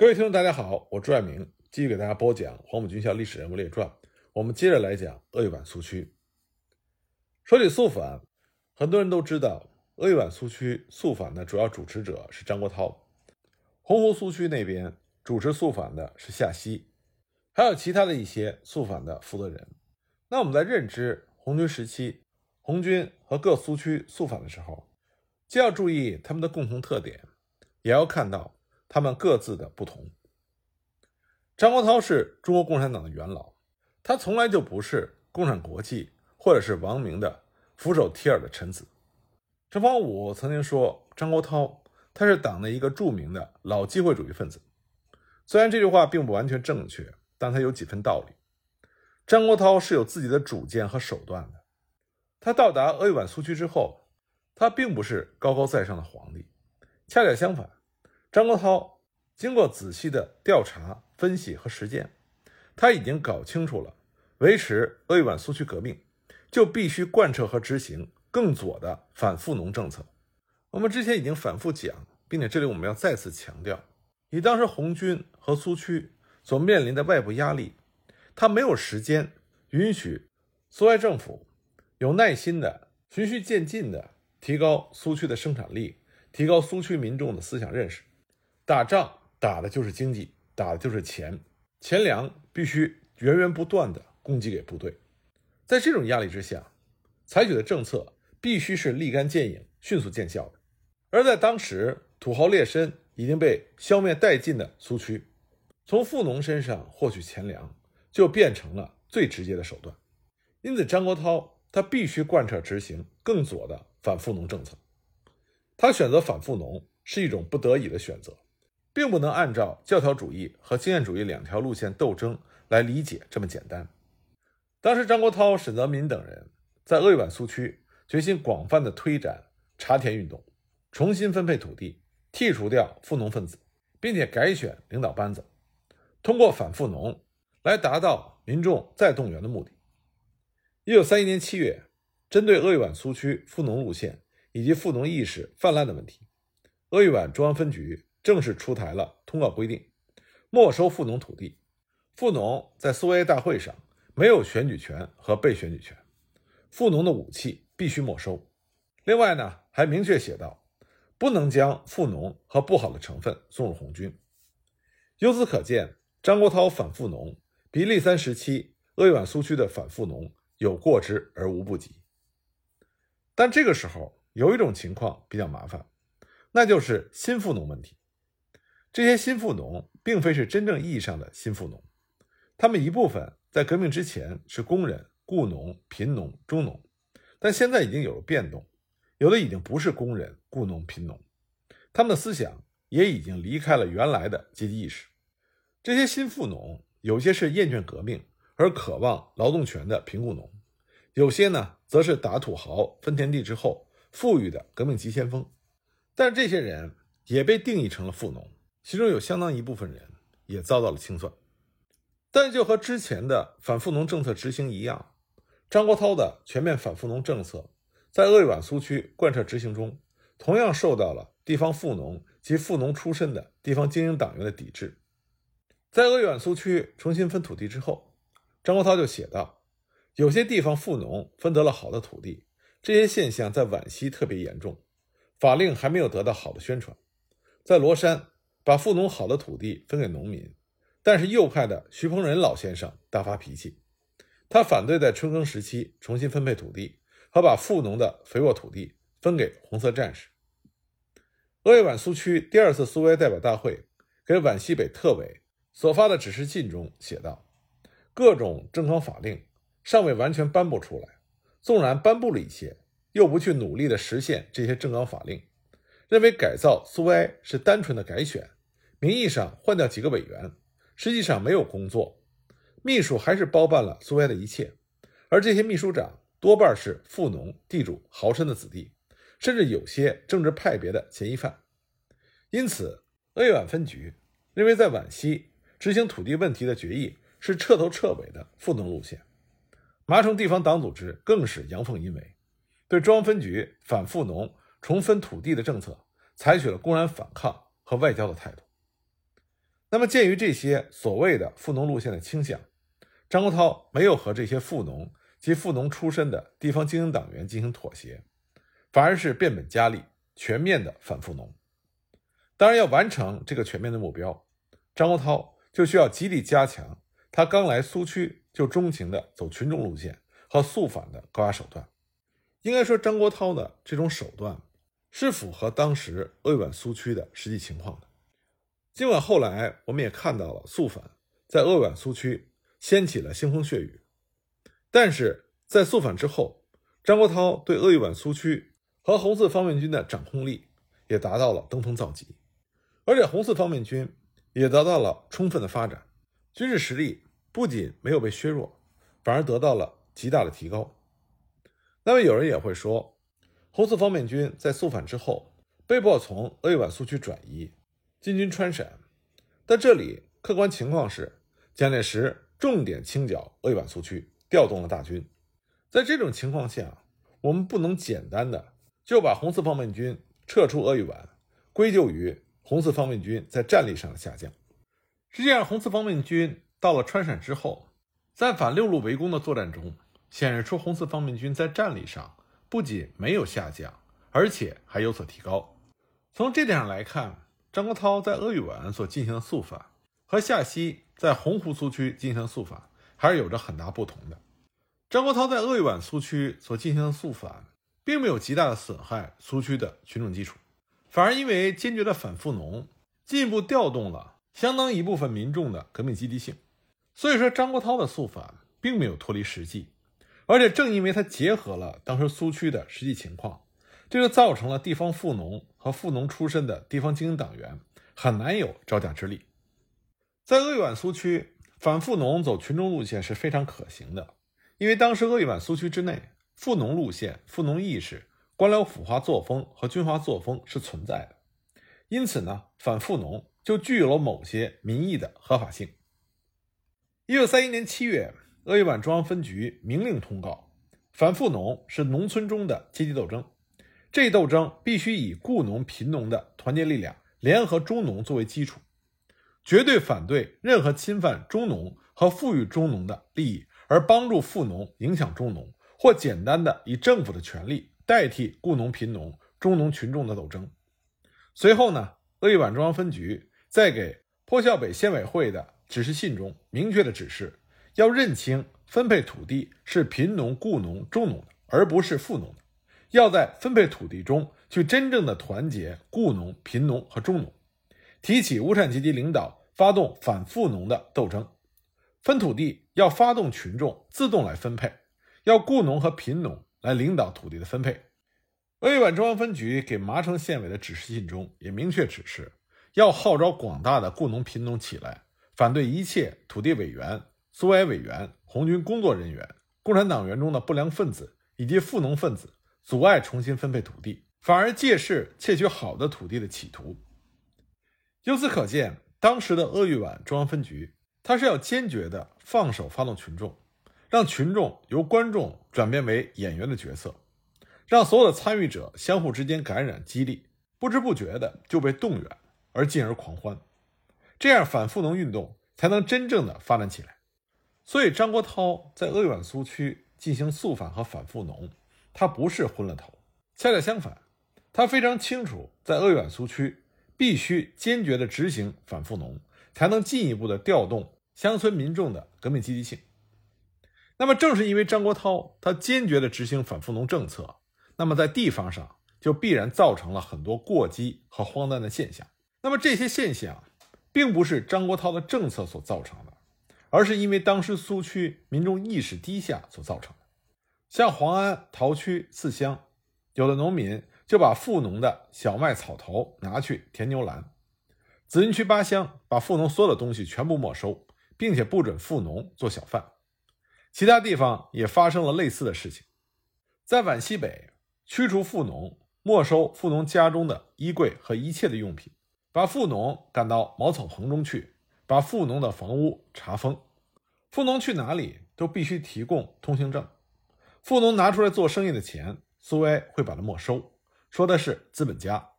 各位听众，大家好，我朱爱明继续给大家播讲《黄埔军校历史人物列传》。我们接着来讲鄂豫皖苏区。说起肃反，很多人都知道，鄂豫皖苏区肃反的主要主持者是张国焘；洪湖苏区那边主持肃反的是夏曦，还有其他的一些肃反的负责人。那我们在认知红军时期红军和各苏区肃反的时候，既要注意他们的共同特点，也要看到。他们各自的不同。张国焘是中国共产党的元老，他从来就不是共产国际或者是王明的俯首帖耳的臣子。陈方武曾经说，张国焘他是党的一个著名的老机会主义分子。虽然这句话并不完全正确，但他有几分道理。张国焘是有自己的主见和手段的。他到达鄂豫皖苏区之后，他并不是高高在上的皇帝，恰恰相反。张国焘经过仔细的调查、分析和实践，他已经搞清楚了，维持鄂豫皖苏区革命，就必须贯彻和执行更左的反富农政策。我们之前已经反复讲，并且这里我们要再次强调：以当时红军和苏区所面临的外部压力，他没有时间允许苏维埃政府有耐心的、循序渐进的提高苏区的生产力，提高苏区民众的思想认识。打仗打的就是经济，打的就是钱，钱粮必须源源不断的供给给部队。在这种压力之下，采取的政策必须是立竿见影、迅速见效的。而在当时，土豪劣绅已经被消灭殆尽的苏区，从富农身上获取钱粮就变成了最直接的手段。因此，张国焘他必须贯彻执行更左的反富农政策。他选择反富农是一种不得已的选择。并不能按照教条主义和经验主义两条路线斗争来理解这么简单。当时，张国焘、沈泽民等人在鄂豫皖苏区决心广泛的推展茶田运动，重新分配土地，剔除掉富农分子，并且改选领导班子，通过反富农来达到民众再动员的目的。一九三一年七月，针对鄂豫皖苏区富农路线以及富农意识泛滥的问题，鄂豫皖中央分局。正式出台了通告规定，没收富农土地。富农在苏维埃大会上没有选举权和被选举权，富农的武器必须没收。另外呢，还明确写道，不能将富农和不好的成分送入红军。由此可见，张国焘反富农比立三时期鄂豫皖苏区的反富农有过之而无不及。但这个时候有一种情况比较麻烦，那就是新富农问题。这些新富农并非是真正意义上的新富农，他们一部分在革命之前是工人、雇农、贫农、中农，但现在已经有了变动，有的已经不是工人、雇农、贫农，他们的思想也已经离开了原来的阶级意识。这些新富农有些是厌倦革命而渴望劳动权的贫雇农，有些呢则是打土豪分田地之后富裕的革命急先锋，但这些人也被定义成了富农。其中有相当一部分人也遭到了清算，但就和之前的反富农政策执行一样，张国焘的全面反富农政策在鄂豫皖苏区贯彻执行中，同样受到了地方富农及富农出身的地方精英党员的抵制。在鄂豫皖苏区重新分土地之后，张国焘就写道：“有些地方富农分得了好的土地，这些现象在皖西特别严重，法令还没有得到好的宣传，在罗山。”把富农好的土地分给农民，但是右派的徐鹏仁老先生大发脾气，他反对在春耕时期重新分配土地和把富农的肥沃土地分给红色战士。鄂豫皖苏区第二次苏维埃代表大会给皖西北特委所发的指示信中写道：“各种政纲法令尚未完全颁布出来，纵然颁布了一些，又不去努力的实现这些政纲法令。”认为改造苏维埃是单纯的改选，名义上换掉几个委员，实际上没有工作，秘书还是包办了苏维埃的一切，而这些秘书长多半是富农、地主、豪绅的子弟，甚至有些政治派别的嫌疑犯。因此，鄂豫皖分局认为在皖西执行土地问题的决议是彻头彻尾的富农路线，麻城地方党组织更是阳奉阴违，对中央分局反富农。重分土地的政策，采取了公然反抗和外交的态度。那么，鉴于这些所谓的富农路线的倾向，张国焘没有和这些富农及富农出身的地方精英党员进行妥协，反而是变本加厉，全面的反富农。当然，要完成这个全面的目标，张国焘就需要极力加强他刚来苏区就钟情的走群众路线和肃反的高压手段。应该说，张国焘的这种手段是符合当时鄂豫皖苏区的实际情况的。尽管后来我们也看到了肃反在鄂豫皖苏区掀起了腥风血雨，但是在肃反之后，张国焘对鄂豫皖苏区和红四方面军的掌控力也达到了登峰造极。而且红四方面军也得到了充分的发展，军事实力不仅没有被削弱，反而得到了极大的提高。那么有人也会说，红四方面军在肃反之后被迫从鄂豫皖苏区转移进军川陕，但这里客观情况是，蒋介石重点清剿鄂豫皖苏区，调动了大军。在这种情况下，我们不能简单的就把红四方面军撤出鄂豫皖归咎于。红四方面军在战力上的下降，实际上，红四方面军到了川陕之后，在反六路围攻的作战中，显示出红四方面军在战力上不仅没有下降，而且还有所提高。从这点上来看，张国焘在鄂豫皖所进行的肃反，和夏曦在洪湖苏区进行的肃反还是有着很大不同的。张国焘在鄂豫皖苏区所进行的肃反，并没有极大的损害苏区的群众基础。反而因为坚决的反富农，进一步调动了相当一部分民众的革命积极性。所以说，张国焘的肃反并没有脱离实际，而且正因为它结合了当时苏区的实际情况，这就造成了地方富农和富农出身的地方精英党员很难有招架之力。在鄂豫皖苏区，反富农走群众路线是非常可行的，因为当时鄂豫皖苏区之内，富农路线、富农意识。官僚腐化作风和军阀作风是存在的，因此呢，反富农就具有了某些民意的合法性。一九三一年七月，鄂豫皖中央分局明令通告，反富农是农村中的阶级斗争，这一斗争必须以雇农、贫农的团结力量联合中农作为基础，绝对反对任何侵犯中农和富裕中农的利益，而帮助富农影响中农，或简单的以政府的权力。代替雇农、贫农、中农群众的斗争。随后呢，鄂豫皖中央分局在给坡孝北县委会的指示信中明确的指示，要认清分配土地是贫农、雇农、中农的，而不是富农的。要在分配土地中去真正的团结雇农、贫农和中农，提起无产阶级领导发动反富农的斗争。分土地要发动群众自动来分配，要雇农和贫农。来领导土地的分配。鄂豫皖中央分局给麻城县委的指示信中也明确指示，要号召广大的雇农贫农起来，反对一切土地委员、苏维埃委员、红军工作人员、共产党员中的不良分子以及富农分子，阻碍重新分配土地，反而借势窃取好的土地的企图。由此可见，当时的鄂豫皖中央分局，他是要坚决的放手发动群众。让群众由观众转变为演员的角色，让所有的参与者相互之间感染激励，不知不觉的就被动员，而进而狂欢，这样反富农运动才能真正的发展起来。所以，张国焘在鄂豫皖苏区进行肃反和反富农，他不是昏了头，恰恰相反，他非常清楚，在鄂豫皖苏区必须坚决的执行反富农，才能进一步的调动乡村民众的革命积极性。那么，正是因为张国焘他坚决地执行反富农政策，那么在地方上就必然造成了很多过激和荒诞的现象。那么这些现象，并不是张国焘的政策所造成的，而是因为当时苏区民众意识低下所造成的。像黄安、陶区四乡，有的农民就把富农的小麦草头拿去填牛栏；紫云区八乡把富农所有的东西全部没收，并且不准富农做小贩。其他地方也发生了类似的事情，在皖西北驱除富农，没收富农家中的衣柜和一切的用品，把富农赶到茅草棚中去，把富农的房屋查封。富农去哪里都必须提供通行证，富农拿出来做生意的钱，苏维埃会把它没收，说的是资本家。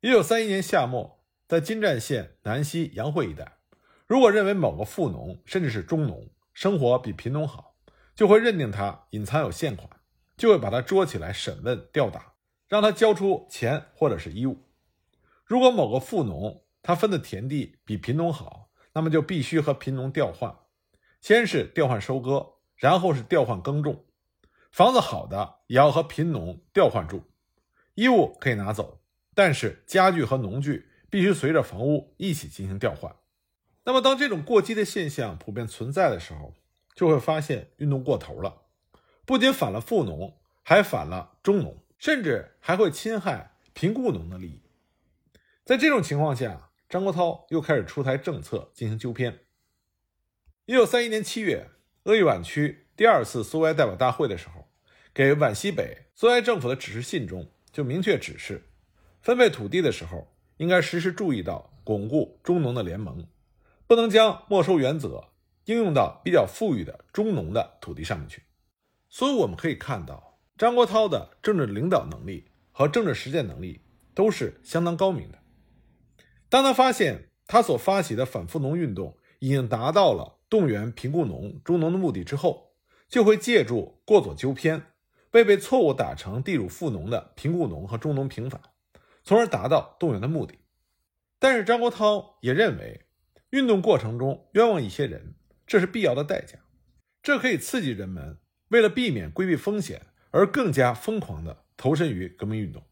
一九三一年夏末，在金寨县南溪杨会一带，如果认为某个富农甚至是中农生活比贫农好，就会认定他隐藏有现款，就会把他捉起来审问吊打，让他交出钱或者是衣物。如果某个富农他分的田地比贫农好，那么就必须和贫农调换，先是调换收割，然后是调换耕种。房子好的也要和贫农调换住，衣物可以拿走，但是家具和农具必须随着房屋一起进行调换。那么，当这种过激的现象普遍存在的时候，就会发现运动过头了，不仅反了富农，还反了中农，甚至还会侵害贫雇农的利益。在这种情况下，张国焘又开始出台政策进行纠偏。一九三一年七月，鄂豫皖区第二次苏维埃代表大会的时候，给皖西北苏维埃政府的指示信中就明确指示，分配土地的时候应该时时注意到巩固中农的联盟，不能将没收原则。应用到比较富裕的中农的土地上面去，所以我们可以看到，张国焘的政治领导能力和政治实践能力都是相当高明的。当他发现他所发起的反富农运动已经达到了动员贫雇农、中农的目的之后，就会借助过左纠偏，为被错误打成地主富农的贫雇农和中农平反，从而达到动员的目的。但是张国焘也认为，运动过程中冤枉一些人。这是必要的代价，这可以刺激人们为了避免规避风险而更加疯狂地投身于革命运动。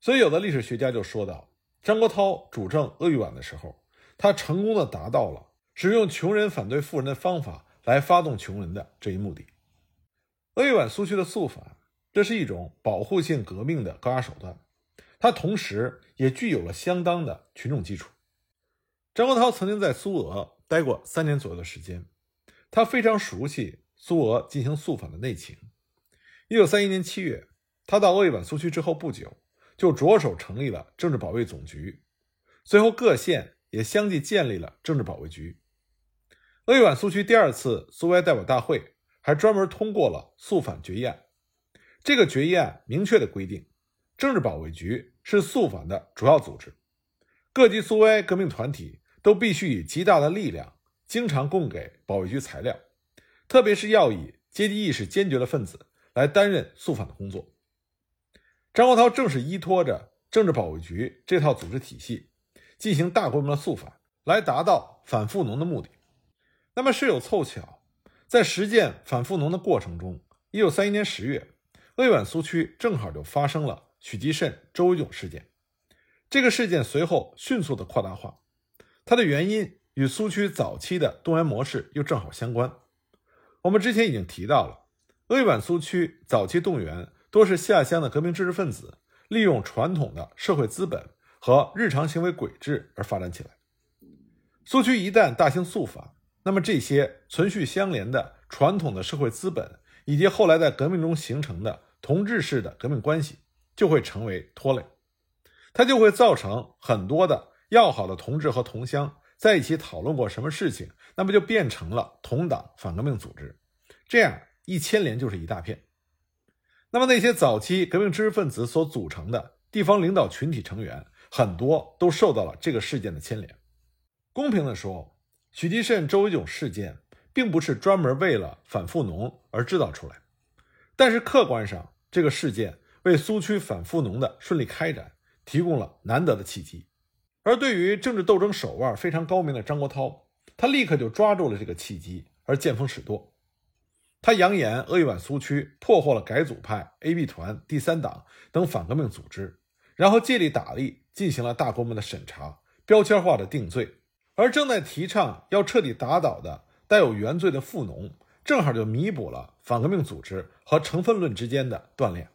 所以，有的历史学家就说到，张国焘主政鄂豫皖的时候，他成功地达到了使用穷人反对富人的方法来发动穷人的这一目的。鄂豫皖苏区的肃反，这是一种保护性革命的高压手段，它同时也具有了相当的群众基础。张国焘曾经在苏俄。待过三年左右的时间，他非常熟悉苏俄进行肃反的内情。一九三一年七月，他到鄂豫皖苏区之后不久，就着手成立了政治保卫总局。随后，各县也相继建立了政治保卫局。鄂豫皖苏区第二次苏维埃代表大会还专门通过了肃反决议案。这个决议案明确的规定，政治保卫局是肃反的主要组织，各级苏维埃革命团体。都必须以极大的力量，经常供给保卫局材料，特别是要以阶级意识坚决的分子来担任肃反的工作。张国焘正是依托着政治保卫局这套组织体系，进行大规模的肃反，来达到反富农的目的。那么，事有凑巧，在实践反富农的过程中，一九三一年十月，鄂豫皖苏区正好就发生了许继慎、周维炯事件。这个事件随后迅速的扩大化。它的原因与苏区早期的动员模式又正好相关。我们之前已经提到了，鄂豫皖苏区早期动员多是下乡的革命知识分子，利用传统的社会资本和日常行为轨制而发展起来。苏区一旦大兴肃反，那么这些存续相连的传统的社会资本，以及后来在革命中形成的同志式的革命关系，就会成为拖累，它就会造成很多的。要好的同志和同乡在一起讨论过什么事情，那么就变成了同党反革命组织，这样一牵连就是一大片。那么那些早期革命知识分子所组成的地方领导群体成员，很多都受到了这个事件的牵连。公平的说，许继慎、周维炯事件并不是专门为了反富农而制造出来，但是客观上，这个事件为苏区反富农的顺利开展提供了难得的契机。而对于政治斗争手腕非常高明的张国焘，他立刻就抓住了这个契机，而见风使舵。他扬言鄂豫皖苏区破获了改组派、AB 团、第三党等反革命组织，然后借力打力，进行了大规模的审查、标签化的定罪。而正在提倡要彻底打倒的带有原罪的富农，正好就弥补了反革命组织和成分论之间的断裂。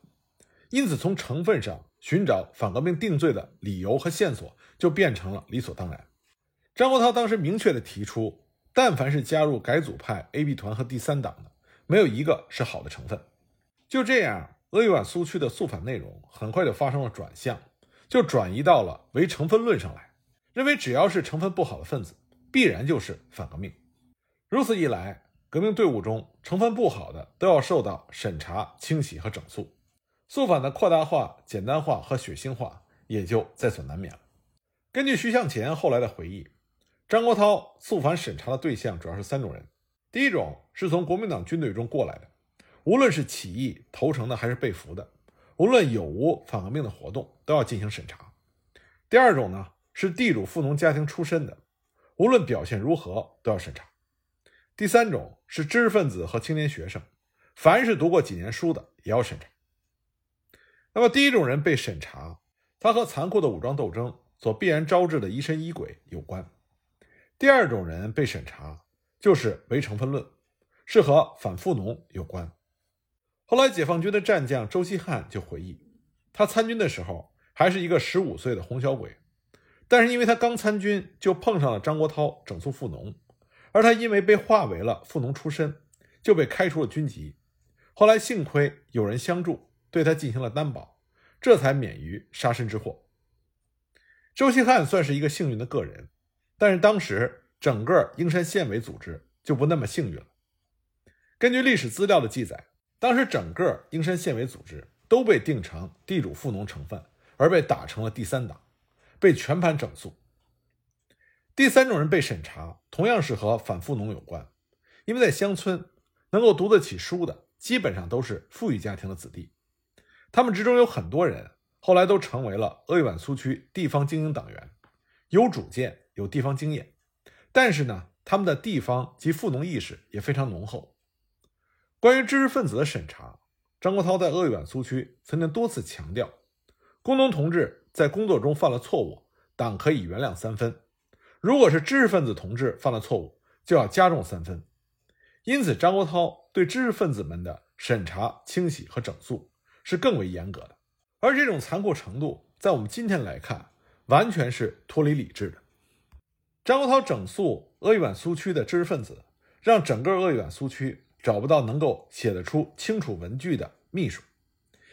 因此，从成分上寻找反革命定罪的理由和线索。就变成了理所当然。张国焘当时明确的提出，但凡是加入改组派、AB 团和第三党的，没有一个是好的成分。就这样，鄂豫皖苏区的肃反内容很快就发生了转向，就转移到了唯成分论上来，认为只要是成分不好的分子，必然就是反革命。如此一来，革命队伍中成分不好的都要受到审查、清洗和整肃，肃反的扩大化、简单化和血腥化也就在所难免了。根据徐向前后来的回忆，张国焘肃反审查的对象主要是三种人：第一种是从国民党军队中过来的，无论是起义投诚的还是被俘的，无论有无反革命的活动，都要进行审查；第二种呢是地主富农家庭出身的，无论表现如何都要审查；第三种是知识分子和青年学生，凡是读过几年书的也要审查。那么第一种人被审查，他和残酷的武装斗争所必然招致的疑神疑鬼有关。第二种人被审查，就是唯成分论，是和反富农有关。后来解放军的战将周希汉就回忆，他参军的时候还是一个十五岁的红小鬼，但是因为他刚参军就碰上了张国焘整肃富农，而他因为被划为了富农出身，就被开除了军籍。后来幸亏有人相助。对他进行了担保，这才免于杀身之祸。周希汉算是一个幸运的个人，但是当时整个英山县委组织就不那么幸运了。根据历史资料的记载，当时整个英山县委组织都被定成地主富农成分，而被打成了第三党，被全盘整肃。第三种人被审查，同样是和反富农有关，因为在乡村能够读得起书的，基本上都是富裕家庭的子弟。他们之中有很多人后来都成为了鄂豫皖苏区地方精英党员，有主见，有地方经验，但是呢，他们的地方及富农意识也非常浓厚。关于知识分子的审查，张国焘在鄂豫皖苏区曾经多次强调，工农同志在工作中犯了错误，党可以原谅三分；如果是知识分子同志犯了错误，就要加重三分。因此，张国焘对知识分子们的审查、清洗和整肃。是更为严格的，而这种残酷程度，在我们今天来看，完全是脱离理智的。张国焘整肃鄂豫皖苏区的知识分子，让整个鄂豫皖苏区找不到能够写得出清楚文句的秘书，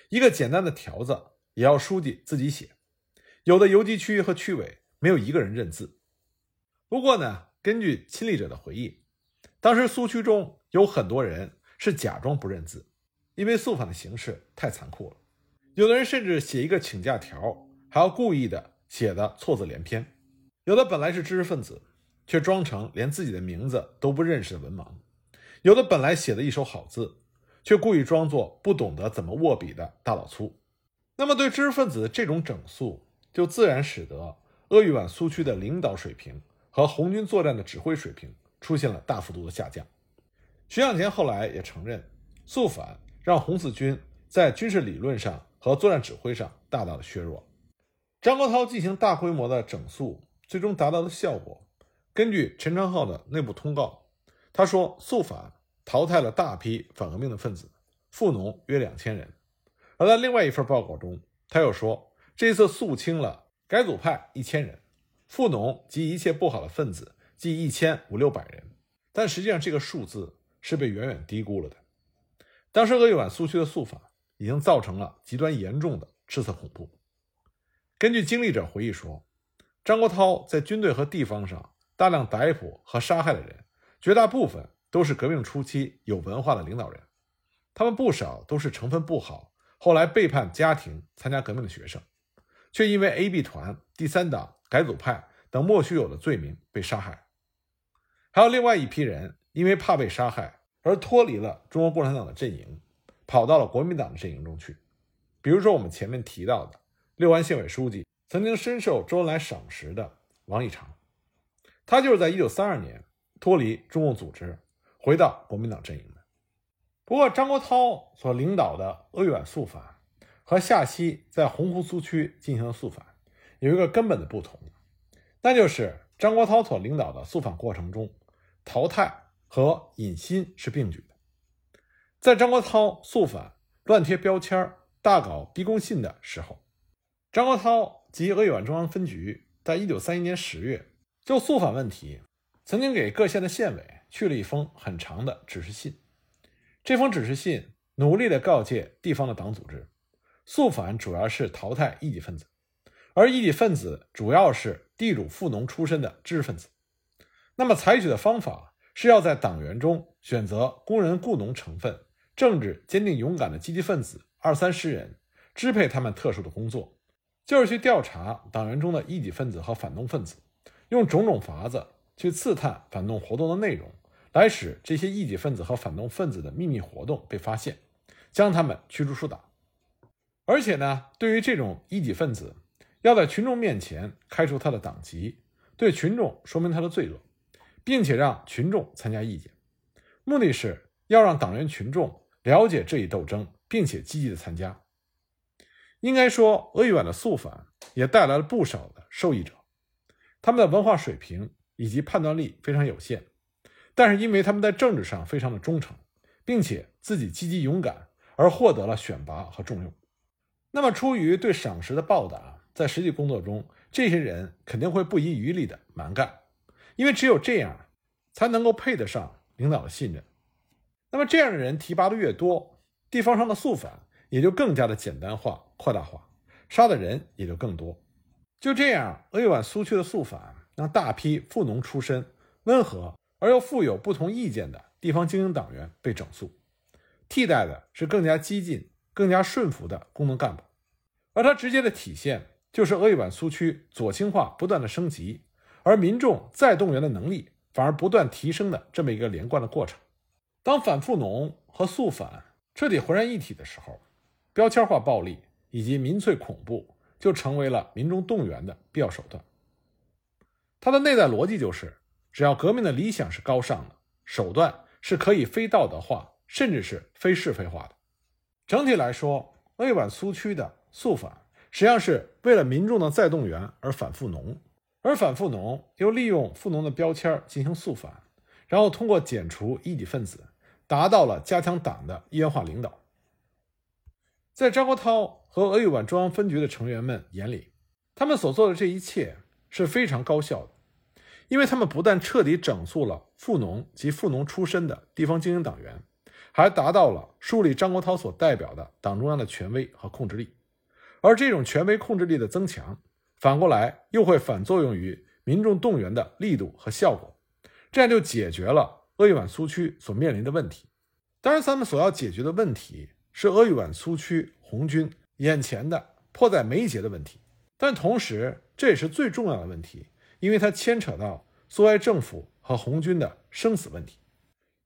一个简单的条子也要书记自己写，有的游击区和区委没有一个人认字。不过呢，根据亲历者的回忆，当时苏区中有很多人是假装不认字。因为肃反的形式太残酷了，有的人甚至写一个请假条，还要故意的写的错字连篇；有的本来是知识分子，却装成连自己的名字都不认识的文盲；有的本来写的一手好字，却故意装作不懂得怎么握笔的大老粗。那么，对知识分子的这种整肃，就自然使得鄂豫皖苏区的领导水平和红军作战的指挥水平出现了大幅度的下降。徐向前后来也承认，肃反。让红四军在军事理论上和作战指挥上大大的削弱。张国焘进行大规模的整肃，最终达到的效果，根据陈昌浩的内部通告，他说肃反淘汰了大批反革命的分子，富农约两千人。而在另外一份报告中，他又说这次肃清了改组派一千人，富农及一切不好的分子计一千五六百人。但实际上这个数字是被远远低估了的。当时鄂豫皖苏区的肃反已经造成了极端严重的赤色恐怖。根据经历者回忆说，张国焘在军队和地方上大量逮捕和杀害的人，绝大部分都是革命初期有文化的领导人，他们不少都是成分不好，后来背叛家庭参加革命的学生，却因为 A、B 团、第三党、改组派等莫须有的罪名被杀害。还有另外一批人，因为怕被杀害。而脱离了中国共产党的阵营，跑到了国民党的阵营中去。比如说，我们前面提到的六安县委书记，曾经深受周恩来赏识的王以长，他就是在1932年脱离中共组织，回到国民党阵营的。不过，张国焘所领导的鄂豫皖肃反和夏曦在洪湖苏区进行的肃反有一个根本的不同，那就是张国焘所领导的肃反过程中淘汰。和引新是并举的。在张国焘肃反、乱贴标签、大搞逼宫信的时候，张国焘及鄂豫皖中央分局在一九三一年十月就肃反问题，曾经给各县的县委去了一封很长的指示信。这封指示信努力地告诫地方的党组织，肃反主要是淘汰异己分子，而异己分子主要是地主富农出身的知识分子。那么采取的方法。是要在党员中选择工人、雇农成分、政治坚定勇敢的积极分子二三十人，支配他们特殊的工作，就是去调查党员中的异己分子和反动分子，用种种法子去刺探反动活动的内容，来使这些异己分子和反动分子的秘密活动被发现，将他们驱逐出党。而且呢，对于这种异己分子，要在群众面前开除他的党籍，对群众说明他的罪恶，并且让群众参加意见，目的是要让党员群众了解这一斗争，并且积极的参加。应该说，鄂豫皖的肃反也带来了不少的受益者，他们的文化水平以及判断力非常有限，但是因为他们在政治上非常的忠诚，并且自己积极勇敢，而获得了选拔和重用。那么，出于对赏识的报答，在实际工作中，这些人肯定会不遗余力的蛮干，因为只有这样，才能够配得上领导的信任。那么，这样的人提拔的越多，地方上的肃反也就更加的简单化。扩大化，杀的人也就更多。就这样，鄂豫皖苏区的肃反让大批富农出身、温和而又富有不同意见的地方精英党员被整肃，替代的是更加激进、更加顺服的工农干部。而它直接的体现就是鄂豫皖苏区左倾化不断的升级，而民众再动员的能力反而不断提升的这么一个连贯的过程。当反富农和肃反彻底浑然一体的时候，标签化暴力。以及民粹恐怖就成为了民众动员的必要手段。它的内在逻辑就是，只要革命的理想是高尚的，手段是可以非道德化，甚至是非是非化的。整体来说，鄂豫皖苏区的肃反实际上是为了民众的再动员而反富农，而反富农又利用富农的标签进行肃反，然后通过剪除异己分子，达到了加强党的一元化领导。在张国焘。和鄂豫皖中央分局的成员们眼里，他们所做的这一切是非常高效的，因为他们不但彻底整肃了富农及富农出身的地方精英党员，还达到了树立张国焘所代表的党中央的权威和控制力。而这种权威控制力的增强，反过来又会反作用于民众动员的力度和效果，这样就解决了鄂豫皖苏区所面临的问题。当然，咱们所要解决的问题是鄂豫皖苏区红军。眼前的迫在眉睫的问题，但同时这也是最重要的问题，因为它牵扯到苏维埃政府和红军的生死问题。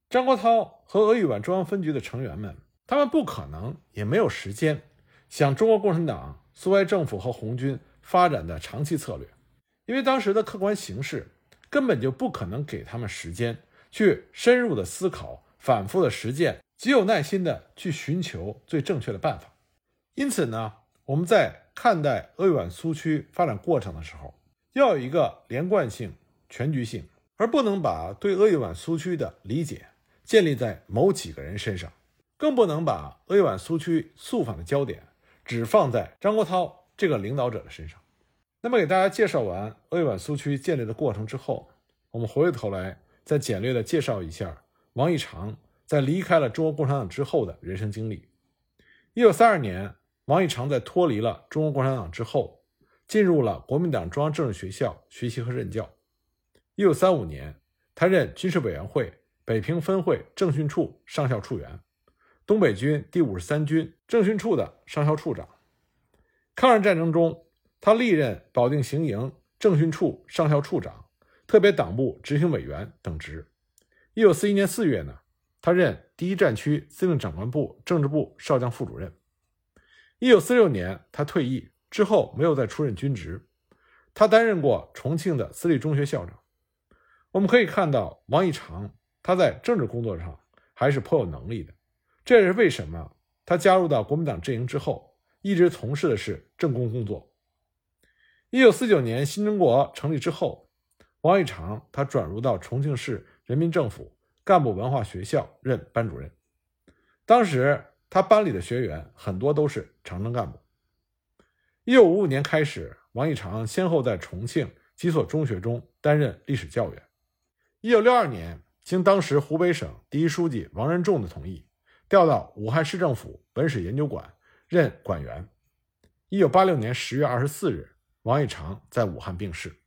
张国焘和鄂豫皖中央分局的成员们，他们不可能也没有时间想中国共产党、苏维埃政府和红军发展的长期策略，因为当时的客观形势根本就不可能给他们时间去深入的思考、反复的实践、极有耐心的去寻求最正确的办法。因此呢，我们在看待鄂豫皖苏区发展过程的时候，要有一个连贯性、全局性，而不能把对鄂豫皖苏区的理解建立在某几个人身上，更不能把鄂豫皖苏区肃反的焦点只放在张国焘这个领导者的身上。那么，给大家介绍完鄂豫皖苏区建立的过程之后，我们回过头来再简略的介绍一下王以长在离开了中国共产党之后的人生经历。一九三二年。王以常在脱离了中国共产党之后，进入了国民党中央政治学校学习和任教。一九三五年，他任军事委员会北平分会政训处上校处员，东北军第五十三军政训处的上校处长。抗日战争中，他历任保定行营政训处上校处长、特别党部执行委员等职。一九四一年四月呢，他任第一战区司令长官部政治部少将副主任。一九四六年，他退役之后没有再出任军职。他担任过重庆的私立中学校长。我们可以看到，王以长他在政治工作上还是颇有能力的。这也是为什么他加入到国民党阵营之后，一直从事的是政工工作。一九四九年新中国成立之后，王以长他转入到重庆市人民政府干部文化学校任班主任。当时。他班里的学员很多都是长征干部。一九五五年开始，王以长先后在重庆几所中学中担任历史教员。一九六二年，经当时湖北省第一书记王任重的同意，调到武汉市政府文史研究馆任馆员。一九八六年十月二十四日，王以长在武汉病逝。